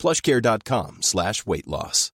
plushcare.com slash weight loss.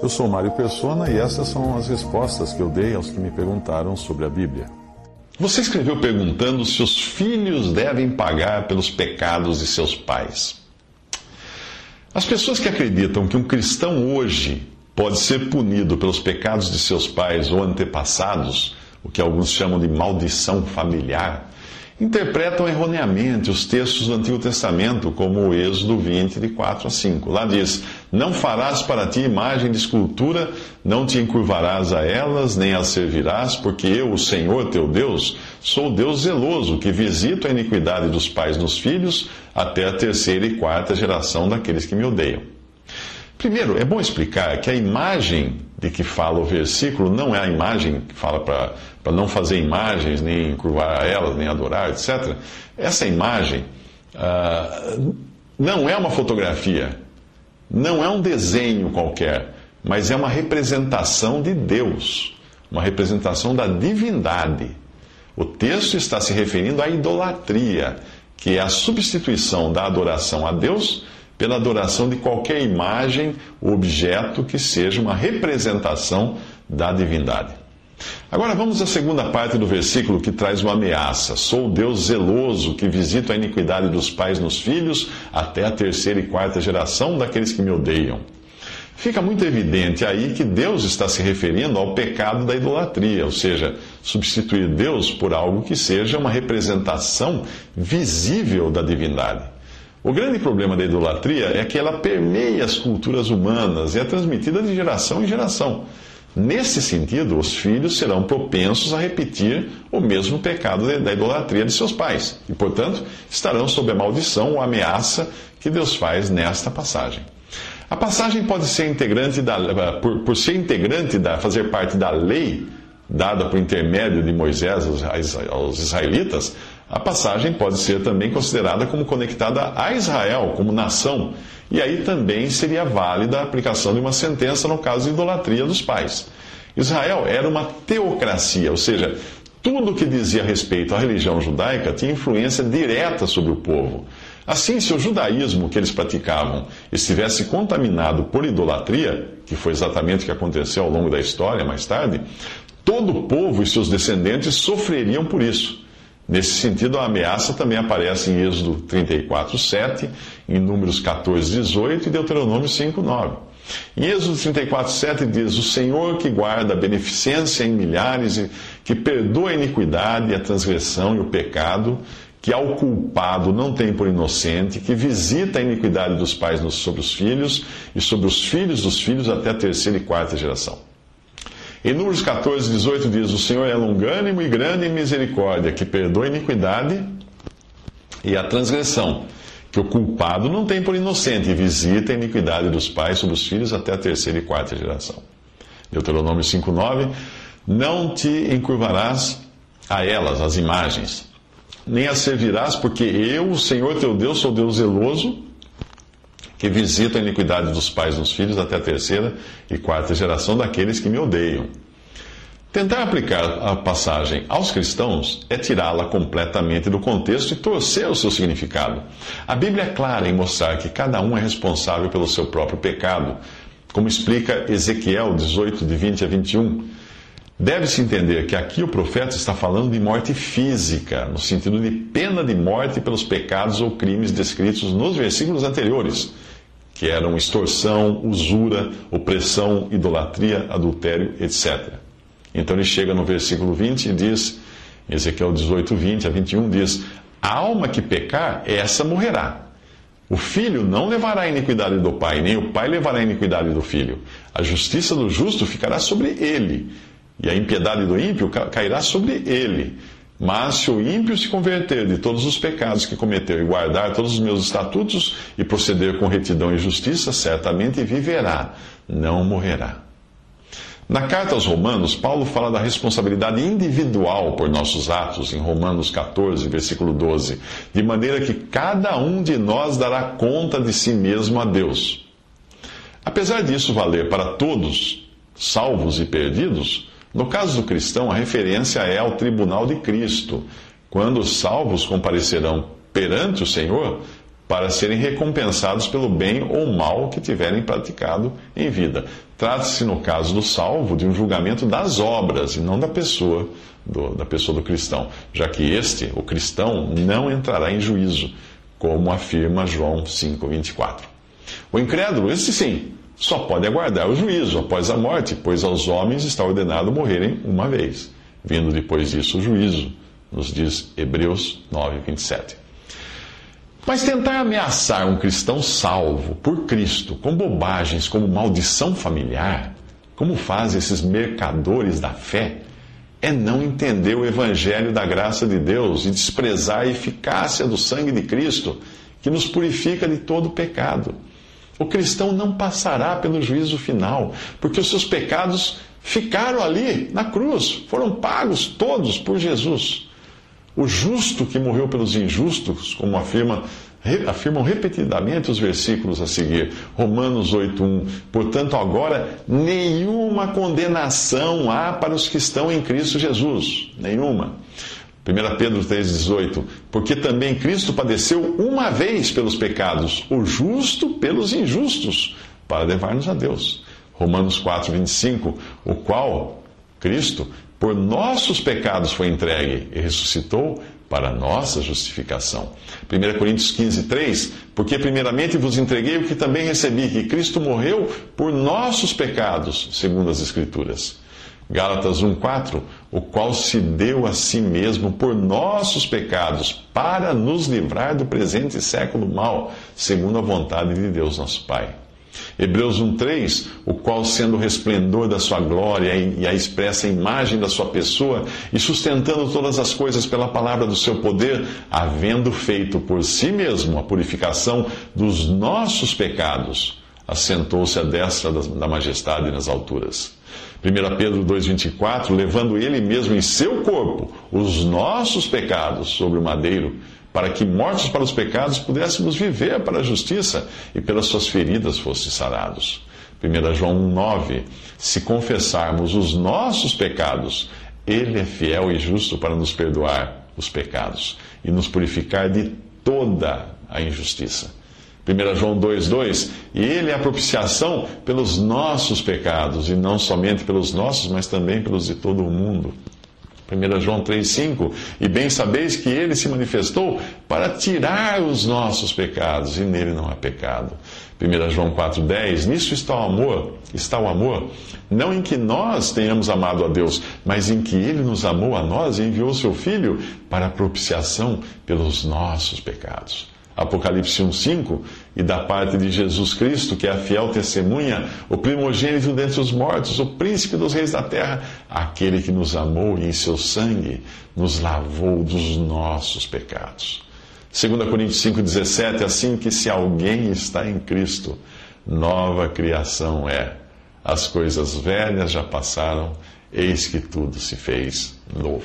Eu sou Mário Persona e essas são as respostas que eu dei aos que me perguntaram sobre a Bíblia. Você escreveu perguntando se os filhos devem pagar pelos pecados de seus pais. As pessoas que acreditam que um cristão hoje pode ser punido pelos pecados de seus pais ou antepassados, o que alguns chamam de maldição familiar, interpretam erroneamente os textos do Antigo Testamento, como o Êxodo 20, de 4 a 5. Lá diz: Não farás para ti imagem de escultura, não te encurvarás a elas, nem as servirás, porque eu, o Senhor teu Deus, sou Deus zeloso, que visito a iniquidade dos pais nos filhos, até a terceira e quarta geração daqueles que me odeiam. Primeiro, é bom explicar que a imagem de que fala o versículo não é a imagem que fala para não fazer imagens, nem curvar elas, nem adorar, etc. Essa imagem uh, não é uma fotografia, não é um desenho qualquer, mas é uma representação de Deus, uma representação da divindade. O texto está se referindo à idolatria, que é a substituição da adoração a Deus pela adoração de qualquer imagem ou objeto que seja uma representação da divindade. Agora vamos à segunda parte do versículo que traz uma ameaça. Sou Deus zeloso que visito a iniquidade dos pais nos filhos até a terceira e quarta geração daqueles que me odeiam. Fica muito evidente aí que Deus está se referindo ao pecado da idolatria, ou seja, substituir Deus por algo que seja uma representação visível da divindade. O grande problema da idolatria é que ela permeia as culturas humanas e é transmitida de geração em geração. Nesse sentido, os filhos serão propensos a repetir o mesmo pecado da idolatria de seus pais e, portanto, estarão sob a maldição ou ameaça que Deus faz nesta passagem. A passagem pode ser integrante da, por, por ser integrante da, fazer parte da lei dada por intermédio de Moisés aos israelitas, a passagem pode ser também considerada como conectada a Israel como nação, e aí também seria válida a aplicação de uma sentença no caso de idolatria dos pais. Israel era uma teocracia, ou seja, tudo o que dizia respeito à religião judaica tinha influência direta sobre o povo. Assim, se o judaísmo que eles praticavam estivesse contaminado por idolatria, que foi exatamente o que aconteceu ao longo da história mais tarde, todo o povo e seus descendentes sofreriam por isso. Nesse sentido, a ameaça também aparece em Êxodo 34, 7, em Números 14, 18 e Deuteronômio 5, 9. Em Êxodo 34, 7 diz: O Senhor que guarda a beneficência em milhares, que perdoa a iniquidade, a transgressão e o pecado, que ao culpado não tem por inocente, que visita a iniquidade dos pais sobre os filhos e sobre os filhos dos filhos até a terceira e quarta geração. Em Números 14, 18 diz: O Senhor é longânimo e grande em misericórdia, que perdoa a iniquidade e a transgressão, que o culpado não tem por inocente, e visita a iniquidade dos pais sobre os filhos até a terceira e quarta geração. Deuteronômio 5,9: Não te encurvarás a elas, as imagens, nem as servirás, porque eu, o Senhor teu Deus, sou Deus zeloso, que visita a iniquidade dos pais nos filhos até a terceira e quarta geração daqueles que me odeiam. Tentar aplicar a passagem aos cristãos é tirá-la completamente do contexto e torcer o seu significado. A Bíblia é clara em mostrar que cada um é responsável pelo seu próprio pecado, como explica Ezequiel 18, de 20 a 21. Deve-se entender que aqui o profeta está falando de morte física, no sentido de pena de morte pelos pecados ou crimes descritos nos versículos anteriores que eram extorsão, usura, opressão, idolatria, adultério, etc. Então ele chega no versículo 20 e diz, Ezequiel 18, 20 a 21, diz: A alma que pecar, essa morrerá. O filho não levará a iniquidade do pai, nem o pai levará a iniquidade do filho. A justiça do justo ficará sobre ele, e a impiedade do ímpio cairá sobre ele. Mas se o ímpio se converter de todos os pecados que cometeu e guardar todos os meus estatutos e proceder com retidão e justiça, certamente viverá, não morrerá. Na carta aos Romanos, Paulo fala da responsabilidade individual por nossos atos, em Romanos 14, versículo 12, de maneira que cada um de nós dará conta de si mesmo a Deus. Apesar disso valer para todos, salvos e perdidos, no caso do cristão, a referência é ao tribunal de Cristo, quando os salvos comparecerão perante o Senhor para serem recompensados pelo bem ou mal que tiverem praticado em vida. Trata-se, no caso do salvo, de um julgamento das obras e não da pessoa do, da pessoa do cristão, já que este, o cristão, não entrará em juízo, como afirma João 5:24. O incrédulo, esse sim, só pode aguardar o juízo após a morte, pois aos homens está ordenado morrerem uma vez, vindo depois disso o juízo, nos diz Hebreus 9:27. Mas tentar ameaçar um cristão salvo por Cristo com bobagens como maldição familiar, como fazem esses mercadores da fé, é não entender o evangelho da graça de Deus e desprezar a eficácia do sangue de Cristo, que nos purifica de todo pecado. O cristão não passará pelo juízo final, porque os seus pecados ficaram ali na cruz, foram pagos todos por Jesus. O justo que morreu pelos injustos, como afirma, afirmam repetidamente os versículos a seguir. Romanos 8:1. Portanto, agora nenhuma condenação há para os que estão em Cristo Jesus. Nenhuma. 1 Pedro 3,18: Porque também Cristo padeceu uma vez pelos pecados, o justo pelos injustos, para levar-nos a Deus. Romanos 4,25: O qual, Cristo, por nossos pecados foi entregue e ressuscitou para nossa justificação. 1 Coríntios 15, 3, porque primeiramente vos entreguei o que também recebi, que Cristo morreu por nossos pecados, segundo as Escrituras. Gálatas 1,4, o qual se deu a si mesmo por nossos pecados, para nos livrar do presente século mal, segundo a vontade de Deus nosso Pai. Hebreus 1,3, o qual, sendo o resplendor da sua glória e a expressa imagem da sua pessoa, e sustentando todas as coisas pela palavra do seu poder, havendo feito por si mesmo a purificação dos nossos pecados, assentou-se à destra da majestade nas alturas. 1 Pedro 2,24, levando ele mesmo em seu corpo os nossos pecados sobre o madeiro para que, mortos para os pecados, pudéssemos viver para a justiça e pelas suas feridas fosse sarados. 1 João 1,9: Se confessarmos os nossos pecados, Ele é fiel e justo para nos perdoar os pecados e nos purificar de toda a injustiça. 1 João 2,2: E Ele é a propiciação pelos nossos pecados, e não somente pelos nossos, mas também pelos de todo o mundo. 1 João 3,5: E bem sabeis que ele se manifestou para tirar os nossos pecados, e nele não há pecado. 1 João 4,10: Nisso está o amor, está o amor, não em que nós tenhamos amado a Deus, mas em que ele nos amou a nós e enviou seu Filho para propiciação pelos nossos pecados. Apocalipse 1,5, e da parte de Jesus Cristo, que é a fiel testemunha, o primogênito dentre os mortos, o príncipe dos reis da terra, aquele que nos amou e em seu sangue nos lavou dos nossos pecados. 2 Coríntios 5,17, assim que se alguém está em Cristo, nova criação é. As coisas velhas já passaram, eis que tudo se fez novo.